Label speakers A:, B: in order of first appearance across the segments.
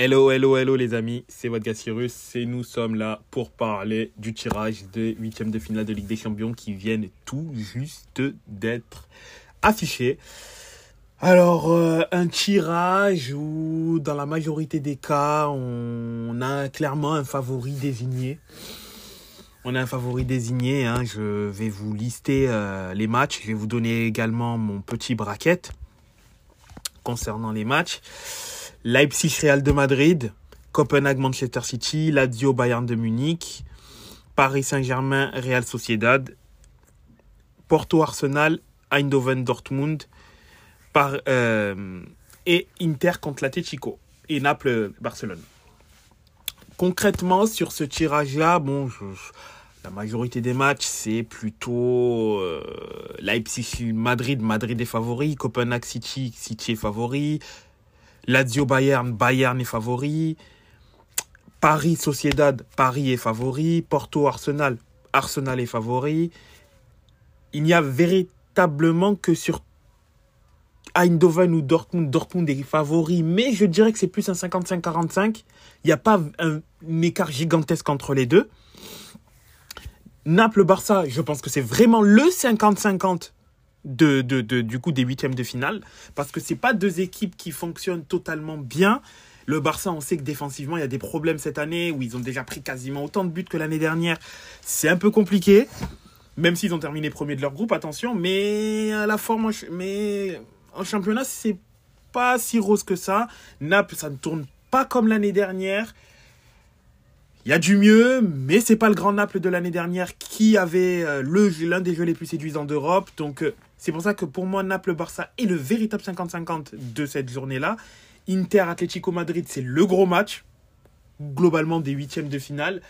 A: Hello, hello, hello les amis, c'est votre gars Cyrus et nous sommes là pour parler du tirage des huitièmes de finale de Ligue des Champions qui viennent tout juste d'être affichés. Alors, euh, un tirage où dans la majorité des cas, on a clairement un favori désigné. On a un favori désigné, hein. je vais vous lister euh, les matchs, je vais vous donner également mon petit bracket concernant les matchs. Leipzig Real de Madrid, Copenhague Manchester City, Lazio Bayern de Munich, Paris Saint-Germain Real Sociedad, Porto Arsenal, Eindhoven Dortmund euh, et Inter contre l'Atletico et Naples Barcelone. Concrètement sur ce tirage-là, bon, la majorité des matchs c'est plutôt euh, Leipzig Madrid, Madrid est favori, Copenhague City, City est favori, Lazio Bayern, Bayern est favori. Paris Sociedad, Paris est favori. Porto Arsenal, Arsenal est favori. Il n'y a véritablement que sur Eindhoven ou Dortmund, Dortmund est favori, mais je dirais que c'est plus un 55-45. Il n'y a pas un, écart gigantesque entre les deux. Naples-Barça, je pense que c'est vraiment le 50-50 de, de, de, du coup des huitièmes de finale parce que c'est pas deux équipes qui fonctionnent totalement bien. Le Barça, on sait que défensivement, il y a des problèmes cette année où ils ont déjà pris quasiment autant de buts que l'année dernière. C'est un peu compliqué, même s'ils ont terminé premier de leur groupe, attention. Mais à la forme, mais en championnat, c'est pas si rose que ça. Naples, ça ne tourne pas comme l'année dernière. Il y a du mieux, mais c'est pas le grand Naples de l'année dernière qui avait euh, le l'un des jeux les plus séduisants d'Europe. Donc euh, c'est pour ça que pour moi, Naples-Barça est le véritable 50-50 de cette journée-là. Inter-Atlético Madrid, c'est le gros match, globalement des huitièmes de finale.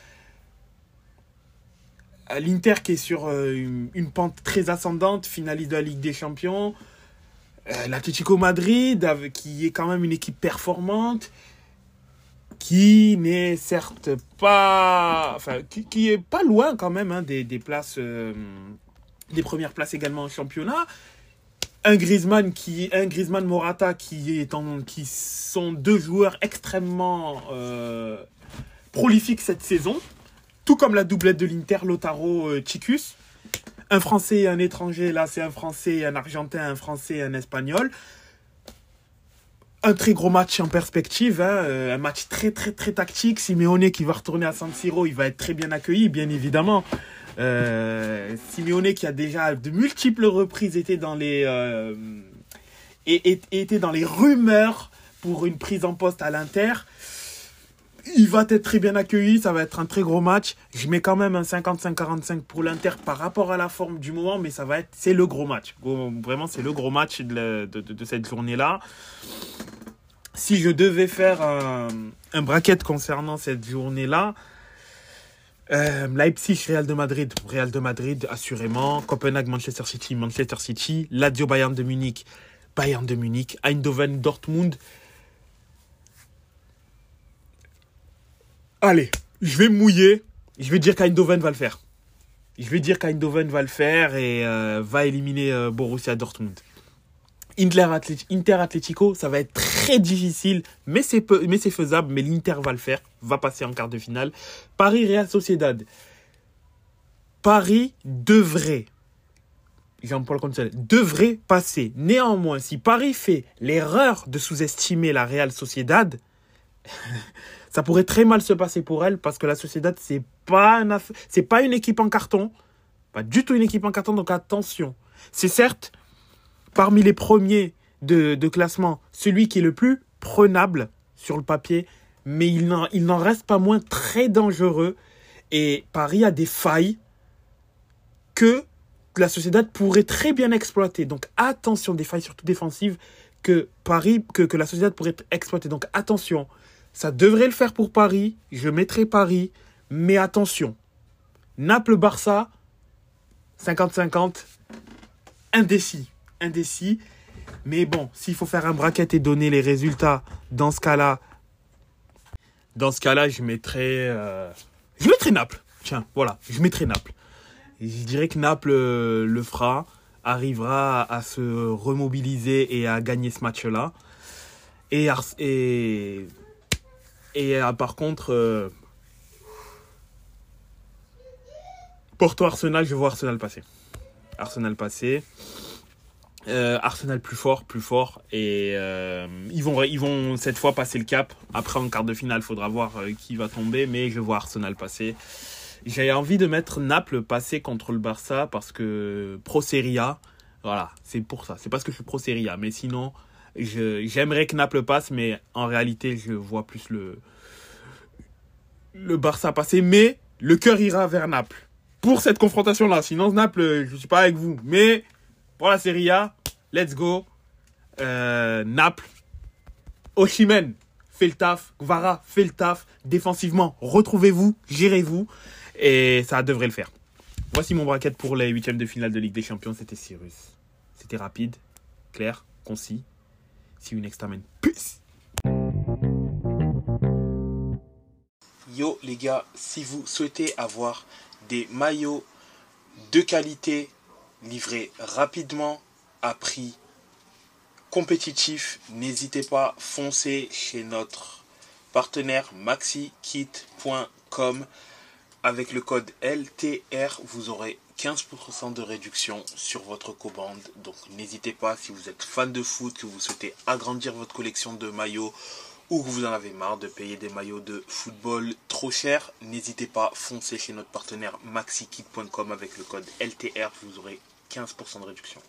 A: L'Inter qui est sur euh, une, pente très ascendante, finaliste de la Ligue des Champions. Euh, L'Atlético Madrid, qui est quand même une équipe performante, qui n'est certes pas. Enfin, qui, qui, est pas loin quand même hein, des, des places. Euh, des premières places également en championnat. Un Griezmann qui un Griezmann Morata qui est en, qui sont deux joueurs extrêmement euh, prolifiques cette saison, tout comme la doublette de l'Inter Lotaro euh, Chicus. Un Français et un étranger, là c'est un Français, un Argentin, un Français un Espagnol. Un très gros match en perspective, hein, euh, un match très très très tactique. Simeone qui va retourner à San Siro, il va être très bien accueilli, bien évidemment. Euh, Simeone qui a déjà de multiples reprises été dans les euh, été dans les rumeurs pour une prise en poste à l'Inter. Il va être très bien accueilli, ça va être un très gros match. Je mets quand même un 55-45 pour l'Inter par rapport à la forme du moment, mais ça va être, c'est le gros match. Vraiment, c'est le gros match de cette journée-là. Si je devais faire un, un bracket concernant cette journée-là, euh, Leipzig, Real de Madrid, Real de Madrid, assurément. Copenhague, Manchester City, Manchester City. Lazio, Bayern de Munich, Bayern de Munich. Eindhoven, Dortmund. Allez, je vais mouiller. Je vais dire qu'Eindhoven va le faire. Je vais dire qu'Eindhoven va le faire et euh, va éliminer euh, Borussia Dortmund. Inter Atletico, ça va être très difficile, mais c'est mais c'est faisable. Mais l'Inter va le faire, va passer en quart de finale. Paris Real Sociedad. Paris devrait, Jean-Paul Consel, devrait passer. Néanmoins, si Paris fait l'erreur de sous-estimer la Real Sociedad, ça pourrait très mal se passer pour elle parce que la Sociedad c'est pas c'est pas une équipe en carton, pas du tout une équipe en carton. Donc attention. C'est certes parmi les premiers de, classement, celui qui est le plus prenable sur le papier, mais il n'en reste pas moins très dangereux. Et Paris a des failles que la Sociedad pourrait très bien exploiter. Donc attention, des failles surtout défensives que Paris, que, la Sociedad pourrait exploiter. Donc attention, ça devrait le faire pour Paris. Je mettrai Paris, mais attention. Naples-Barça, 50-50, indécis indécis. Mais bon, s'il faut faire un bracket et donner les résultats, dans ce cas-là, dans ce cas-là, je mettrais, euh, je mettrais Naples. Tiens, voilà, je mettrais Naples. Je dirais que Naples euh, le fera, arrivera à se remobiliser et à gagner ce match-là. Et euh, par contre, euh, Porto Arsenal, je vois Arsenal passer. Arsenal passer. Euh, Arsenal plus fort, plus fort. Et euh, ils, vont, ils vont cette fois passer le cap. Après, en quart de finale, faudra voir euh, qui va tomber. Mais je vois Arsenal passer. J'ai envie de mettre Naples passer contre le Barça parce que Pro Serie A, voilà, c'est pour ça. C'est parce que je suis Pro Serie A. Mais sinon, j'aimerais que Naples passe. Mais en réalité, je vois plus le, le Barça passer. Mais le cœur ira vers Naples pour cette confrontation-là. Sinon, Naples, je suis pas avec vous. Mais pour la Serie A, let's go. Euh, Naples, Oshimen fait le taf, Guevara fait le taf. Défensivement, retrouvez-vous, gérez-vous. Et ça devrait le faire. Voici mon bracket pour les huitièmes de finale de Ligue des Champions. C'était Cyrus. C'était rapide, clair, concis. See you next time peace. Yo les gars, si vous souhaitez avoir des maillots de qualité livrés rapidement à prix compétitif, n'hésitez pas, foncez chez notre partenaire maxikit.com avec le code LTR, vous aurez 15% de réduction sur votre commande. Donc n'hésitez pas si vous êtes fan de foot, que vous souhaitez agrandir votre collection de maillots ou que vous en avez marre de payer des maillots de football trop cher, n'hésitez pas, foncez chez notre partenaire maxikit.com avec le code LTR, vous aurez 15% de réduction.